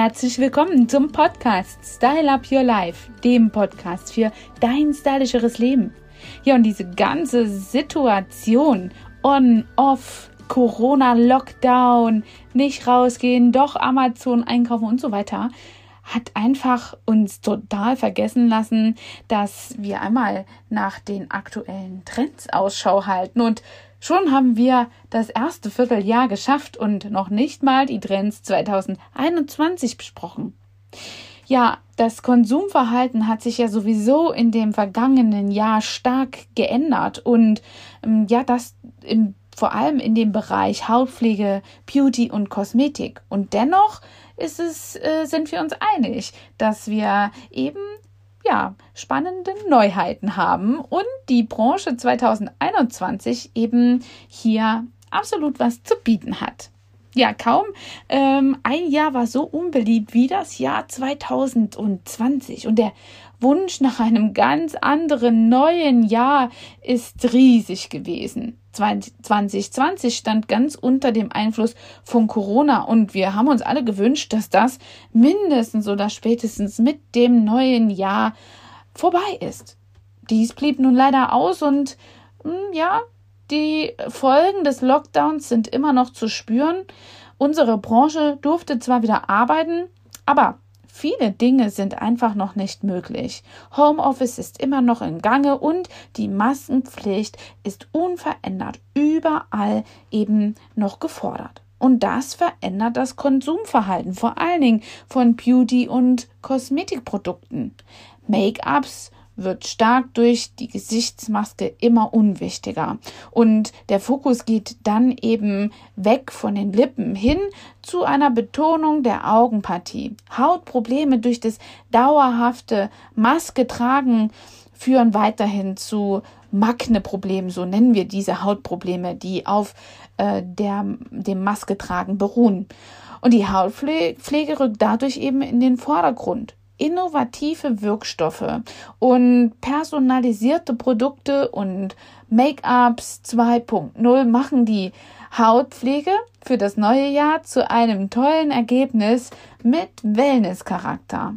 Herzlich willkommen zum Podcast Style Up Your Life, dem Podcast für dein stylischeres Leben. Ja, und diese ganze Situation on, off, Corona, Lockdown, nicht rausgehen, doch Amazon einkaufen und so weiter, hat einfach uns total vergessen lassen, dass wir einmal nach den aktuellen Trends Ausschau halten und schon haben wir das erste Vierteljahr geschafft und noch nicht mal die Trends 2021 besprochen. Ja, das Konsumverhalten hat sich ja sowieso in dem vergangenen Jahr stark geändert und ähm, ja, das im, vor allem in dem Bereich Hautpflege, Beauty und Kosmetik. Und dennoch ist es, äh, sind wir uns einig, dass wir eben ja, spannende Neuheiten haben und die Branche 2021 eben hier absolut was zu bieten hat. Ja, kaum ähm, ein Jahr war so unbeliebt wie das Jahr 2020 und der Wunsch nach einem ganz anderen neuen Jahr ist riesig gewesen. 2020 stand ganz unter dem Einfluss von Corona und wir haben uns alle gewünscht, dass das mindestens oder spätestens mit dem neuen Jahr vorbei ist. Dies blieb nun leider aus und hm, ja, die Folgen des Lockdowns sind immer noch zu spüren. Unsere Branche durfte zwar wieder arbeiten, aber Viele Dinge sind einfach noch nicht möglich. Homeoffice ist immer noch im Gange und die Maskenpflicht ist unverändert überall eben noch gefordert. Und das verändert das Konsumverhalten, vor allen Dingen von Beauty- und Kosmetikprodukten. Make-ups wird stark durch die Gesichtsmaske immer unwichtiger. Und der Fokus geht dann eben weg von den Lippen hin zu einer Betonung der Augenpartie. Hautprobleme durch das dauerhafte Maske tragen führen weiterhin zu Makne-Problemen, so nennen wir diese Hautprobleme, die auf äh, der, dem Masketragen beruhen. Und die Hautpflege rückt dadurch eben in den Vordergrund innovative Wirkstoffe und personalisierte Produkte und Make-ups 2.0 machen die Hautpflege für das neue Jahr zu einem tollen Ergebnis mit Wellness-Charakter.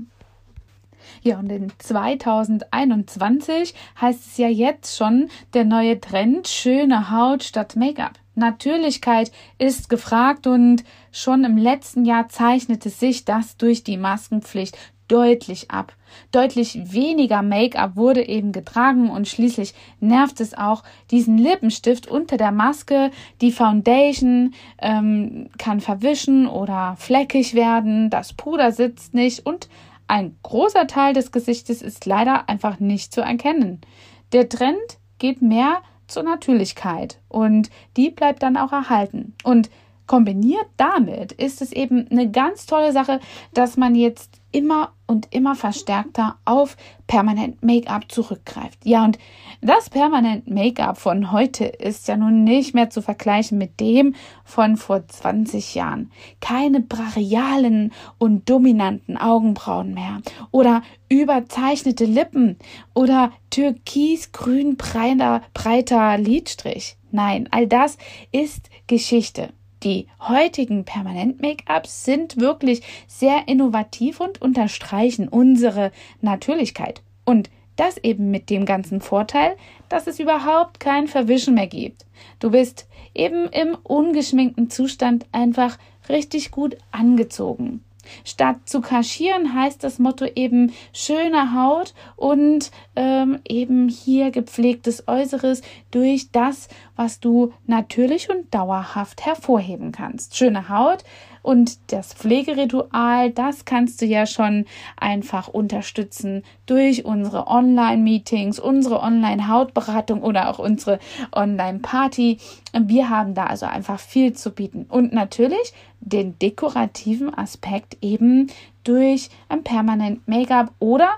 Ja, und in 2021 heißt es ja jetzt schon der neue Trend schöne Haut statt Make-up. Natürlichkeit ist gefragt und schon im letzten Jahr zeichnete sich das durch die Maskenpflicht deutlich ab. Deutlich weniger Make-up wurde eben getragen und schließlich nervt es auch diesen Lippenstift unter der Maske. Die Foundation ähm, kann verwischen oder fleckig werden, das Puder sitzt nicht und ein großer Teil des Gesichtes ist leider einfach nicht zu erkennen. Der Trend geht mehr zur Natürlichkeit und die bleibt dann auch erhalten. Und kombiniert damit ist es eben eine ganz tolle Sache, dass man jetzt immer und immer verstärkter auf permanent Make-up zurückgreift. Ja, und das permanent Make-up von heute ist ja nun nicht mehr zu vergleichen mit dem von vor 20 Jahren. Keine brachialen und dominanten Augenbrauen mehr oder überzeichnete Lippen oder türkisgrün breiter, breiter Lidstrich. Nein, all das ist Geschichte. Die heutigen Permanent-Make-ups sind wirklich sehr innovativ und unterstreichen unsere Natürlichkeit. Und das eben mit dem ganzen Vorteil, dass es überhaupt kein Verwischen mehr gibt. Du bist eben im ungeschminkten Zustand einfach richtig gut angezogen. Statt zu kaschieren heißt das Motto eben schöne Haut und ähm, eben hier gepflegtes Äußeres durch das, was du natürlich und dauerhaft hervorheben kannst. Schöne Haut und das Pflegeritual, das kannst du ja schon einfach unterstützen durch unsere Online-Meetings, unsere Online-Hautberatung oder auch unsere Online-Party. Wir haben da also einfach viel zu bieten. Und natürlich den dekorativen Aspekt eben durch ein permanent Make-up oder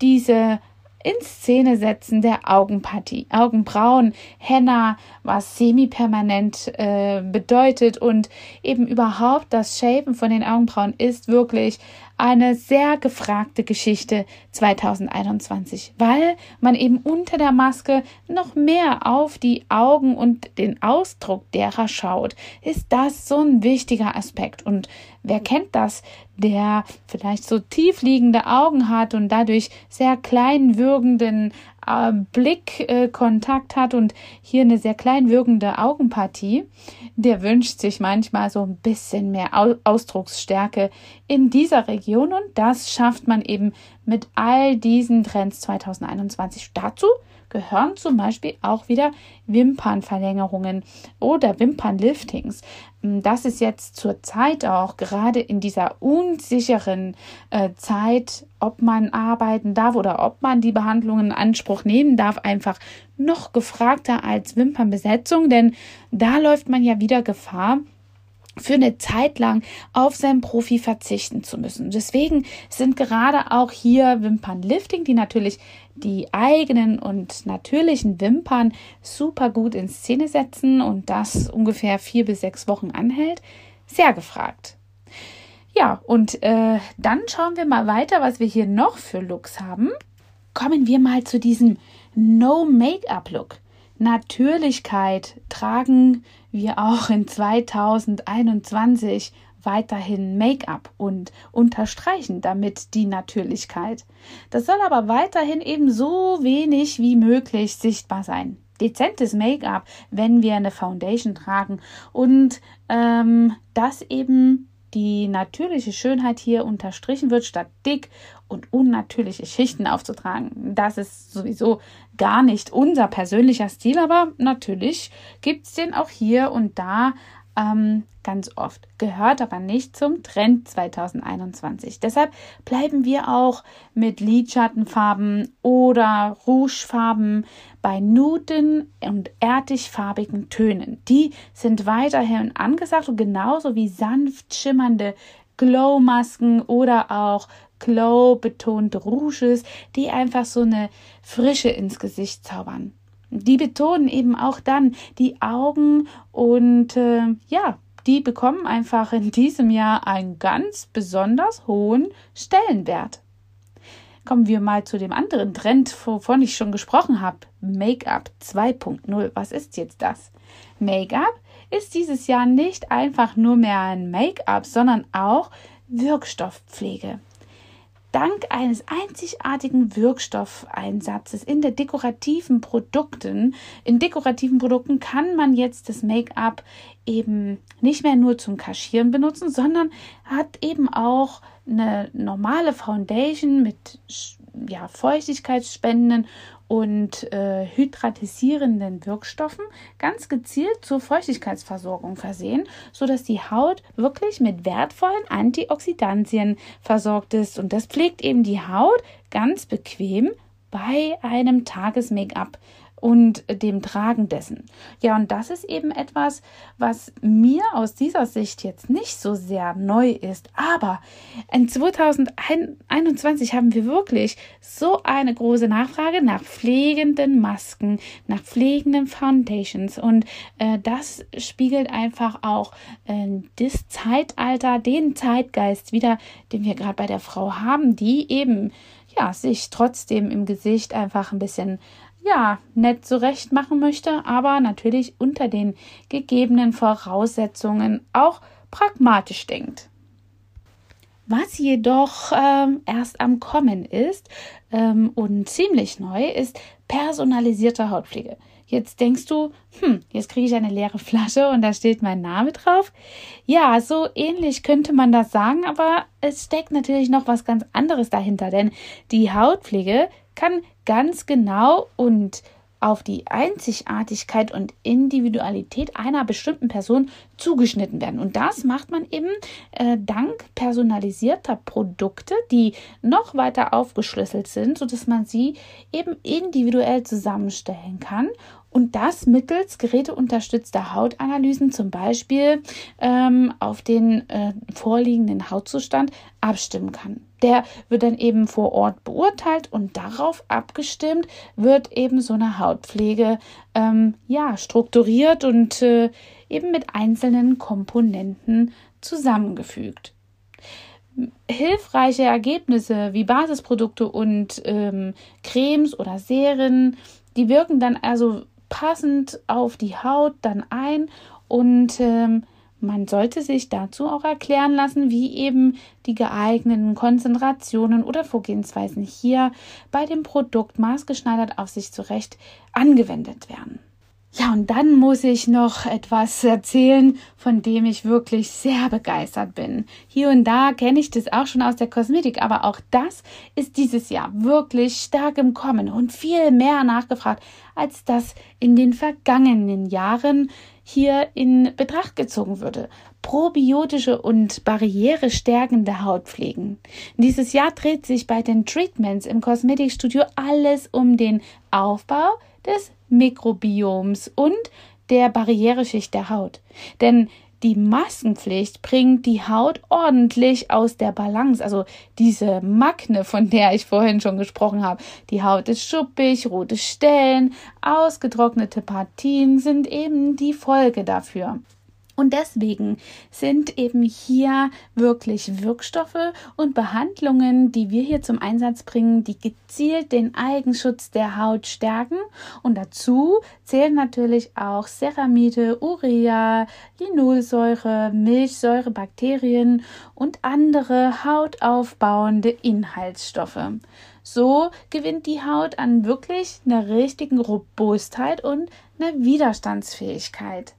diese in Szene setzen der Augenpartie. Augenbrauen, Henna, was semi-permanent äh, bedeutet und eben überhaupt das Shapen von den Augenbrauen ist wirklich eine sehr gefragte Geschichte 2021, weil man eben unter der Maske noch mehr auf die Augen und den Ausdruck derer schaut. Ist das so ein wichtiger Aspekt? Und wer kennt das? Der vielleicht so tief liegende Augen hat und dadurch sehr klein wirkenden äh, Blickkontakt hat und hier eine sehr klein wirkende Augenpartie, der wünscht sich manchmal so ein bisschen mehr Ausdrucksstärke in dieser Region und das schafft man eben mit all diesen Trends 2021. Dazu gehören zum Beispiel auch wieder Wimpernverlängerungen oder Wimpernliftings. Mm, das ist jetzt zur Zeit auch gerade in dieser unsicheren äh, Zeit, ob man arbeiten darf oder ob man die Behandlungen in Anspruch nehmen darf, einfach noch gefragter als Wimpernbesetzung, denn da läuft man ja wieder Gefahr, für eine Zeit lang auf seinen Profi verzichten zu müssen. Deswegen sind gerade auch hier Wimpernlifting, die natürlich die eigenen und natürlichen Wimpern super gut in Szene setzen und das ungefähr vier bis sechs Wochen anhält, sehr gefragt. Ja, und äh, dann schauen wir mal weiter, was wir hier noch für Looks haben. Kommen wir mal zu diesem No-Make-up-Look. Natürlichkeit tragen wir auch in 2021 weiterhin Make-up und unterstreichen damit die Natürlichkeit. Das soll aber weiterhin eben so wenig wie möglich sichtbar sein. Dezentes Make-up, wenn wir eine Foundation tragen und ähm, das eben die natürliche Schönheit hier unterstrichen wird, statt dick und unnatürliche Schichten aufzutragen. Das ist sowieso gar nicht unser persönlicher Stil, aber natürlich gibt es den auch hier und da ähm, ganz oft, gehört aber nicht zum Trend 2021. Deshalb bleiben wir auch mit Lidschattenfarben oder Rougefarben bei Nuden und erdigfarbigen Tönen. Die sind weiterhin angesagt und genauso wie sanft schimmernde Glow-Masken oder auch Glow-betonte Rouges, die einfach so eine Frische ins Gesicht zaubern. Die betonen eben auch dann die Augen und äh, ja, die bekommen einfach in diesem Jahr einen ganz besonders hohen Stellenwert. Kommen wir mal zu dem anderen Trend, wovon ich schon gesprochen habe. Make-up 2.0. Was ist jetzt das? Make-up ist dieses Jahr nicht einfach nur mehr ein Make-up, sondern auch Wirkstoffpflege. Dank eines einzigartigen Wirkstoffeinsatzes in der dekorativen Produkten, in dekorativen Produkten kann man jetzt das Make-up eben nicht mehr nur zum Kaschieren benutzen, sondern hat eben auch eine normale Foundation mit ja, feuchtigkeitsspendenden und äh, hydratisierenden Wirkstoffen ganz gezielt zur Feuchtigkeitsversorgung versehen, sodass die Haut wirklich mit wertvollen Antioxidantien versorgt ist. Und das pflegt eben die Haut ganz bequem bei einem Tages-Make-up und dem Tragen dessen. Ja, und das ist eben etwas, was mir aus dieser Sicht jetzt nicht so sehr neu ist. Aber in 2021 haben wir wirklich so eine große Nachfrage nach pflegenden Masken, nach pflegenden Foundations. Und äh, das spiegelt einfach auch äh, das Zeitalter, den Zeitgeist wieder, den wir gerade bei der Frau haben, die eben ja, sich trotzdem im Gesicht einfach ein bisschen ja, nett zurecht machen möchte, aber natürlich unter den gegebenen Voraussetzungen auch pragmatisch denkt. Was jedoch ähm, erst am Kommen ist ähm, und ziemlich neu ist personalisierte Hautpflege. Jetzt denkst du, hm, jetzt kriege ich eine leere Flasche und da steht mein Name drauf. Ja, so ähnlich könnte man das sagen, aber es steckt natürlich noch was ganz anderes dahinter, denn die Hautpflege kann ganz genau und auf die Einzigartigkeit und Individualität einer bestimmten Person zugeschnitten werden. Und das macht man eben äh, dank personalisierter Produkte, die noch weiter aufgeschlüsselt sind, sodass man sie eben individuell zusammenstellen kann und das mittels geräteunterstützter Hautanalysen zum Beispiel ähm, auf den äh, vorliegenden Hautzustand abstimmen kann. Der wird dann eben vor Ort beurteilt und darauf abgestimmt wird eben so eine Hautpflege ähm, ja strukturiert und äh, eben mit einzelnen Komponenten zusammengefügt hilfreiche Ergebnisse wie Basisprodukte und ähm, Cremes oder Serien, die wirken dann also passend auf die Haut dann ein und ähm, man sollte sich dazu auch erklären lassen, wie eben die geeigneten Konzentrationen oder Vorgehensweisen hier bei dem Produkt maßgeschneidert auf sich zurecht angewendet werden. Ja, und dann muss ich noch etwas erzählen, von dem ich wirklich sehr begeistert bin. Hier und da kenne ich das auch schon aus der Kosmetik, aber auch das ist dieses Jahr wirklich stark im Kommen und viel mehr nachgefragt, als das in den vergangenen Jahren hier in Betracht gezogen würde. Probiotische und barrierestärkende Hautpflegen. Dieses Jahr dreht sich bei den Treatments im Kosmetikstudio alles um den Aufbau des Mikrobioms und der Barriereschicht der Haut. Denn die Maskenpflicht bringt die Haut ordentlich aus der Balance. Also diese Makne, von der ich vorhin schon gesprochen habe. Die Haut ist schuppig, rote Stellen, ausgetrocknete Partien sind eben die Folge dafür. Und deswegen sind eben hier wirklich Wirkstoffe und Behandlungen, die wir hier zum Einsatz bringen, die gezielt den Eigenschutz der Haut stärken. Und dazu zählen natürlich auch Ceramide, Urea, Linolsäure, Milchsäure, Bakterien und andere hautaufbauende Inhaltsstoffe. So gewinnt die Haut an wirklich einer richtigen Robustheit und einer Widerstandsfähigkeit.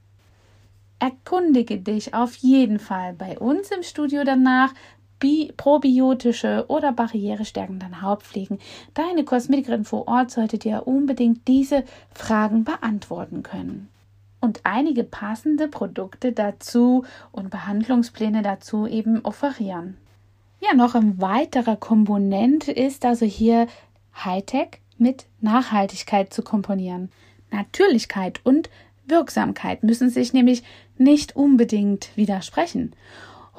Erkundige dich auf jeden Fall bei uns im Studio danach, Bi probiotische oder barrierestärkenden Hautpflegen. Deine Kosmetikerin vor Ort sollte dir unbedingt diese Fragen beantworten können. Und einige passende Produkte dazu und Behandlungspläne dazu eben offerieren. Ja, noch ein weiterer Komponent ist also hier Hightech mit Nachhaltigkeit zu komponieren. Natürlichkeit und Wirksamkeit müssen sich nämlich nicht unbedingt widersprechen.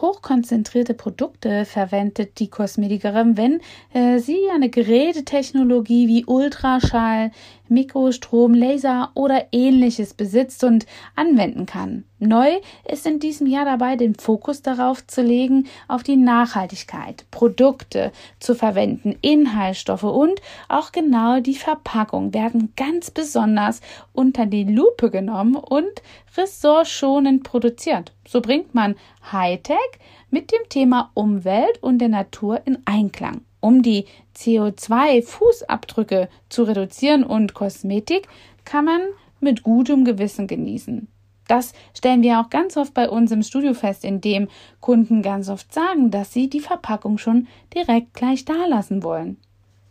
Hochkonzentrierte Produkte verwendet die Kosmetikerin, wenn äh, sie eine Gerätetechnologie wie Ultraschall, Mikrostrom, Laser oder ähnliches besitzt und anwenden kann. Neu ist in diesem Jahr dabei, den Fokus darauf zu legen, auf die Nachhaltigkeit, Produkte zu verwenden, Inhaltsstoffe und auch genau die Verpackung werden ganz besonders unter die Lupe genommen und ressourcenschonend produziert. So bringt man Hightech mit dem Thema Umwelt und der Natur in Einklang. Um die CO2-Fußabdrücke zu reduzieren und Kosmetik kann man mit gutem Gewissen genießen. Das stellen wir auch ganz oft bei uns im Studio fest, indem Kunden ganz oft sagen, dass sie die Verpackung schon direkt gleich da lassen wollen.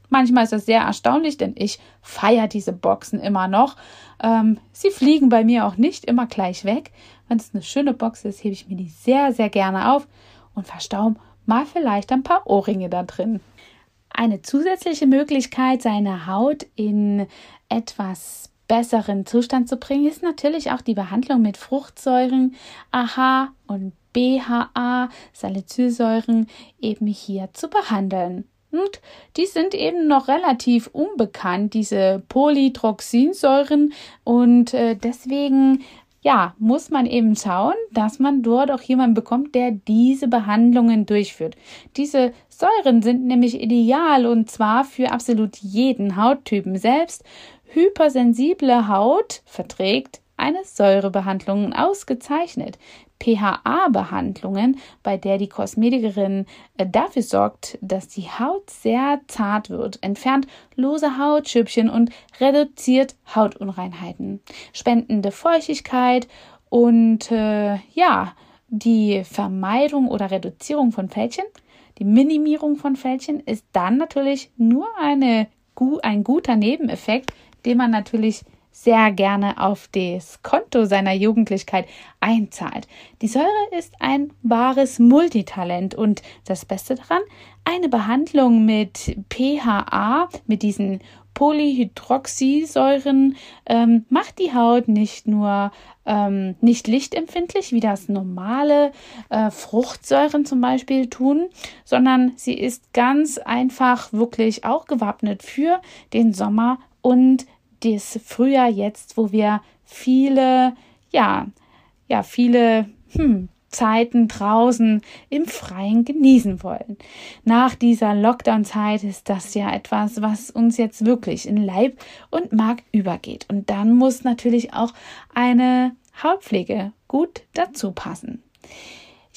Manchmal ist das sehr erstaunlich, denn ich feiere diese Boxen immer noch. Ähm, sie fliegen bei mir auch nicht immer gleich weg. Wenn es eine schöne Box ist, hebe ich mir die sehr, sehr gerne auf und verstaue mal vielleicht ein paar Ohrringe da drin. Eine zusätzliche Möglichkeit, seine Haut in etwas besseren Zustand zu bringen, ist natürlich auch die Behandlung mit Fruchtsäuren, AHA und BHA, Salicylsäuren, eben hier zu behandeln. Und die sind eben noch relativ unbekannt, diese Polytroxinsäuren. Und äh, deswegen ja, muss man eben schauen, dass man dort auch jemanden bekommt, der diese Behandlungen durchführt. Diese Säuren sind nämlich ideal und zwar für absolut jeden Hauttypen. Selbst hypersensible Haut verträgt eine Säurebehandlung ausgezeichnet. pHA-Behandlungen, bei der die Kosmetikerin äh, dafür sorgt, dass die Haut sehr zart wird, entfernt lose Hautschüppchen und reduziert Hautunreinheiten, spendende Feuchtigkeit und äh, ja, die Vermeidung oder Reduzierung von Fältchen, die Minimierung von Fältchen ist dann natürlich nur eine, ein guter Nebeneffekt, den man natürlich sehr gerne auf das Konto seiner Jugendlichkeit einzahlt. Die Säure ist ein wahres Multitalent und das Beste daran, eine Behandlung mit PHA, mit diesen Polyhydroxysäuren, ähm, macht die Haut nicht nur ähm, nicht lichtempfindlich, wie das normale äh, Fruchtsäuren zum Beispiel tun, sondern sie ist ganz einfach wirklich auch gewappnet für den Sommer und das Frühjahr jetzt, wo wir viele, ja, ja, viele hm, Zeiten draußen im Freien genießen wollen. Nach dieser Lockdown-Zeit ist das ja etwas, was uns jetzt wirklich in Leib und Mark übergeht. Und dann muss natürlich auch eine Hautpflege gut dazu passen.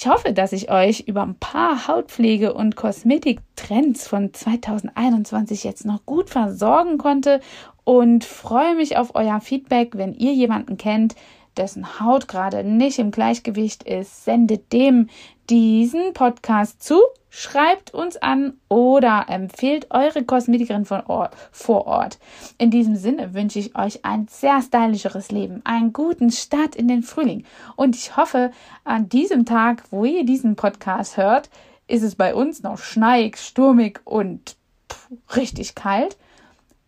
Ich hoffe, dass ich euch über ein paar Hautpflege- und Kosmetiktrends von 2021 jetzt noch gut versorgen konnte und freue mich auf euer Feedback, wenn ihr jemanden kennt, dessen Haut gerade nicht im Gleichgewicht ist, sendet dem diesen Podcast zu, schreibt uns an oder empfehlt eure Kosmetikerin von Ort, vor Ort. In diesem Sinne wünsche ich euch ein sehr stylischeres Leben, einen guten Start in den Frühling und ich hoffe, an diesem Tag, wo ihr diesen Podcast hört, ist es bei uns noch schneig, sturmig und pff, richtig kalt.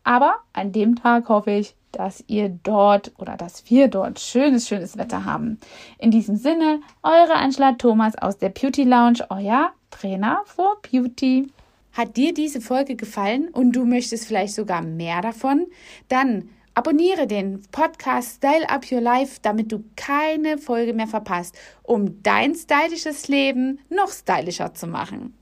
Aber an dem Tag hoffe ich, dass ihr dort oder dass wir dort schönes, schönes Wetter haben. In diesem Sinne, eure Angela Thomas aus der Beauty Lounge, euer Trainer for Beauty. Hat dir diese Folge gefallen und du möchtest vielleicht sogar mehr davon? Dann abonniere den Podcast Style Up Your Life, damit du keine Folge mehr verpasst, um dein stylisches Leben noch stylischer zu machen.